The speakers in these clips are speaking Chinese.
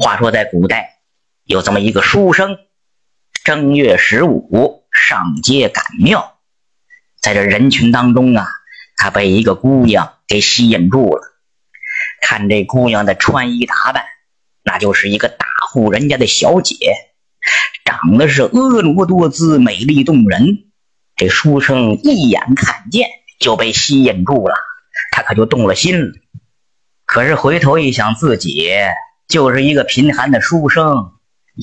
话说在古代，有这么一个书生，正月十五上街赶庙，在这人群当中啊，他被一个姑娘给吸引住了。看这姑娘的穿衣打扮，那就是一个大户人家的小姐，长得是婀娜多姿、美丽动人。这书生一眼看见就被吸引住了，他可就动了心了。可是回头一想，自己就是一个贫寒的书生，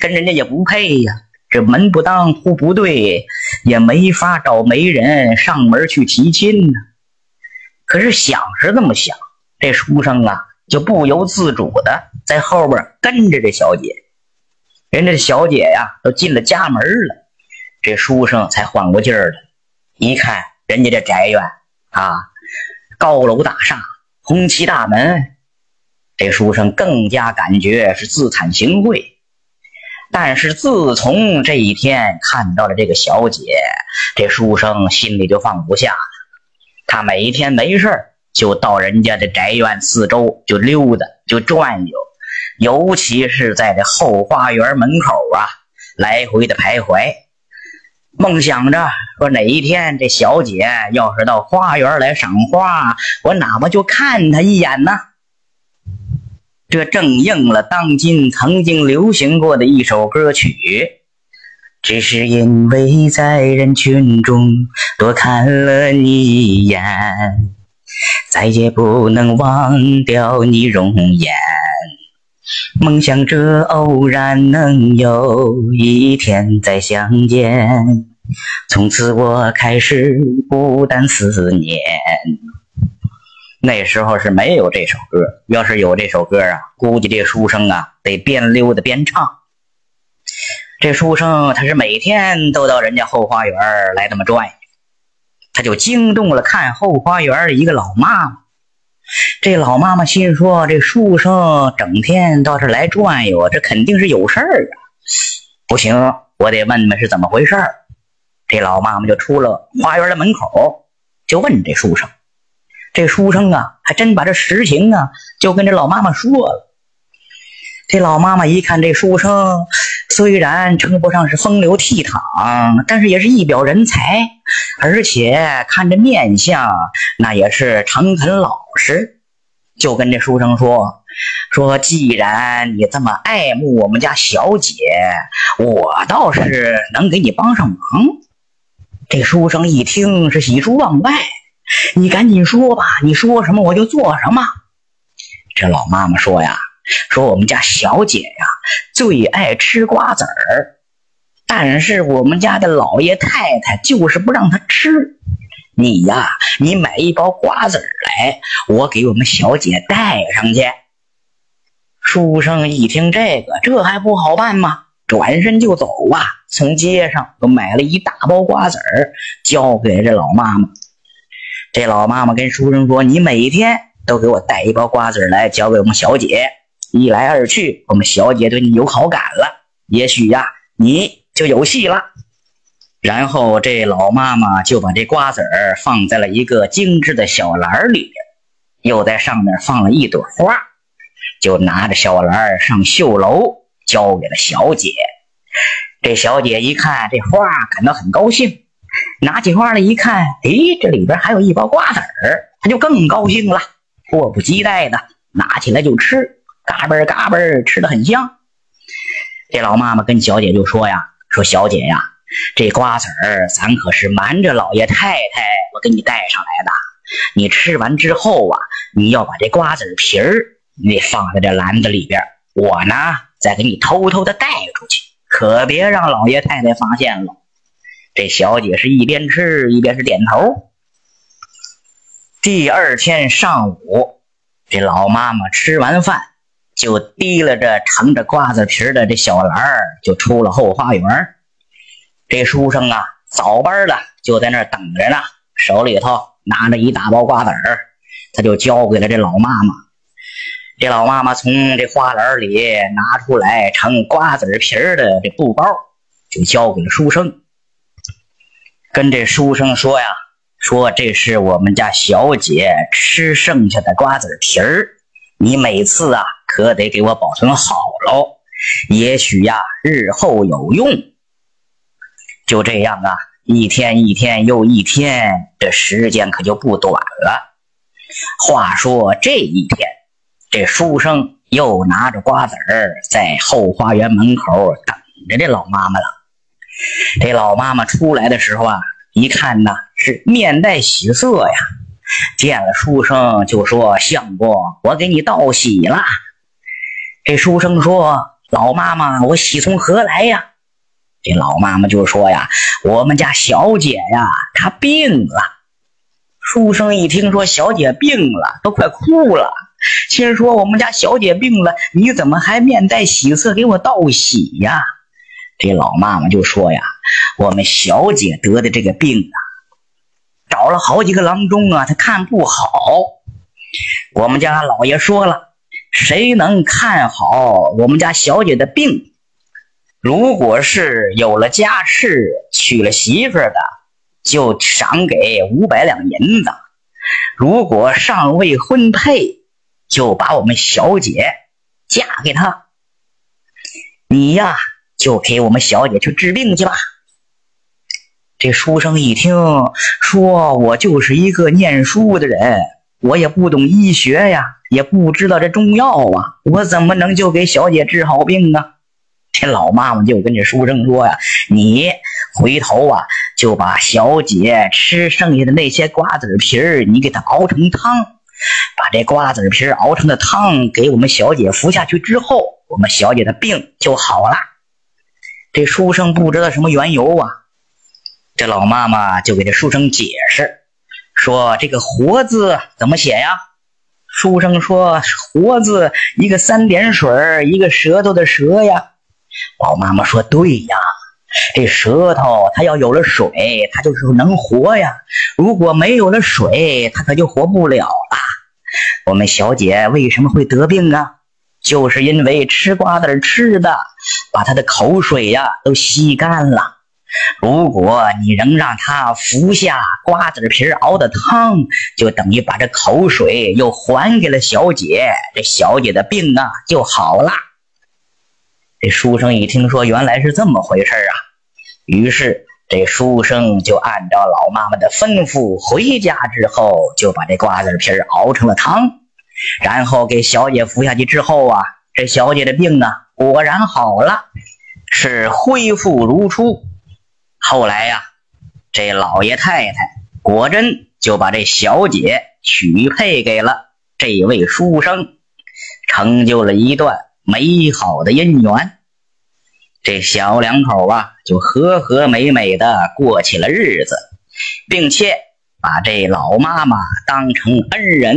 跟人家也不配呀。这门不当户不对，也没法找媒人上门去提亲呢。可是想是这么想，这书生啊，就不由自主的在后边跟着这小姐。人家小姐呀，都进了家门了。这书生才缓过劲儿来，一看人家这宅院啊，高楼大厦，红旗大门，这书生更加感觉是自惭形秽。但是自从这一天看到了这个小姐，这书生心里就放不下了。他每一天没事就到人家的宅院四周就溜达，就转悠，尤其是在这后花园门口啊，来回的徘徊。梦想着说哪一天这小姐要是到花园来赏花，我哪怕就看她一眼呢？这正应了当今曾经流行过的一首歌曲。只是因为在人群中多看了你一眼，再也不能忘掉你容颜。梦想着偶然能有一天再相见，从此我开始孤单思念。那时候是没有这首歌，要是有这首歌啊，估计这书生啊得边溜达边唱。这书生他是每天都到人家后花园来这么转，他就惊动了看后花园一个老妈妈。这老妈妈心说：“这书生整天到这来转悠，这肯定是有事儿啊！不行，我得问问是怎么回事这老妈妈就出了花园的门口，就问这书生。这书生啊，还真把这实情啊，就跟这老妈妈说了。这老妈妈一看这书生，虽然称不上是风流倜傥，但是也是一表人才，而且看着面相，那也是诚恳老实。就跟这书生说：“说既然你这么爱慕我们家小姐，我倒是能给你帮上忙。”这书生一听是喜出望外，你赶紧说吧，你说什么我就做什么。这老妈妈说呀。说我们家小姐呀最爱吃瓜子儿，但是我们家的老爷太太就是不让她吃。你呀，你买一包瓜子儿来，我给我们小姐带上去。书生一听这个，这还不好办吗？转身就走啊，从街上都买了一大包瓜子儿，交给这老妈妈。这老妈妈跟书生说：“你每天都给我带一包瓜子来，交给我们小姐。”一来二去，我们小姐对你有好感了，也许呀，你就有戏了。然后这老妈妈就把这瓜子放在了一个精致的小篮里，又在上面放了一朵花，就拿着小篮上绣楼，交给了小姐。这小姐一看这花，感到很高兴，拿起花来一看，哎，这里边还有一包瓜子儿，他就更高兴了，迫不及待的拿起来就吃。嘎嘣嘎嘣，吃的很香。这老妈妈跟小姐就说呀：“说小姐呀，这瓜子儿咱可是瞒着老爷太太，我给你带上来的。你吃完之后啊，你要把这瓜子皮儿你放在这篮子里边，我呢再给你偷偷的带出去，可别让老爷太太发现了。”这小姐是一边吃一边是点头。第二天上午，这老妈妈吃完饭。就提了着盛着瓜子皮的这小篮儿，就出了后花园。这书生啊，早班的就在那儿等着呢，手里头拿着一大包瓜子儿，他就交给了这老妈妈。这老妈妈从这花篮里拿出来盛瓜子皮的这布包，就交给了书生，跟这书生说呀：“说这是我们家小姐吃剩下的瓜子皮儿，你每次啊。”可得给我保存好喽，也许呀，日后有用。就这样啊，一天一天又一天，这时间可就不短了。话说这一天，这书生又拿着瓜子儿在后花园门口等着这老妈妈了。这老妈妈出来的时候啊，一看呐，是面带喜色呀。见了书生就说：“相公，我给你道喜了。”这书生说：“老妈妈，我喜从何来呀？”这老妈妈就说：“呀，我们家小姐呀，她病了。”书生一听说小姐病了，都快哭了，心说：“我们家小姐病了，你怎么还面带喜色给我道喜呀？”这老妈妈就说：“呀，我们小姐得的这个病啊。”找了好几个郎中啊，他看不好。我们家老爷说了，谁能看好我们家小姐的病？如果是有了家室、娶了媳妇的，就赏给五百两银子；如果尚未婚配，就把我们小姐嫁给他。你呀，就给我们小姐去治病去吧。这书生一听说，我就是一个念书的人，我也不懂医学呀，也不知道这中药啊，我怎么能就给小姐治好病呢？这老妈妈就跟这书生说呀：“你回头啊，就把小姐吃剩下的那些瓜子皮儿，你给她熬成汤，把这瓜子皮熬成的汤给我们小姐服下去之后，我们小姐的病就好了。”这书生不知道什么缘由啊。这老妈妈就给这书生解释说：“这个‘活’字怎么写呀？”书生说：“‘活’字一个三点水，一个舌头的‘舌’呀。”老妈妈说：“对呀，这舌头它要有了水，它就是能活呀。如果没有了水，它可就活不了了。我们小姐为什么会得病啊？就是因为吃瓜子吃的，把他的口水呀都吸干了。”如果你仍让他服下瓜子皮熬的汤，就等于把这口水又还给了小姐，这小姐的病啊就好了。这书生一听说原来是这么回事啊，于是这书生就按照老妈妈的吩咐，回家之后就把这瓜子皮熬成了汤，然后给小姐服下去之后啊，这小姐的病啊果然好了，是恢复如初。后来呀，这老爷太太果真就把这小姐许配给了这位书生，成就了一段美好的姻缘。这小两口啊，就和和美美的过起了日子，并且把这老妈妈当成恩人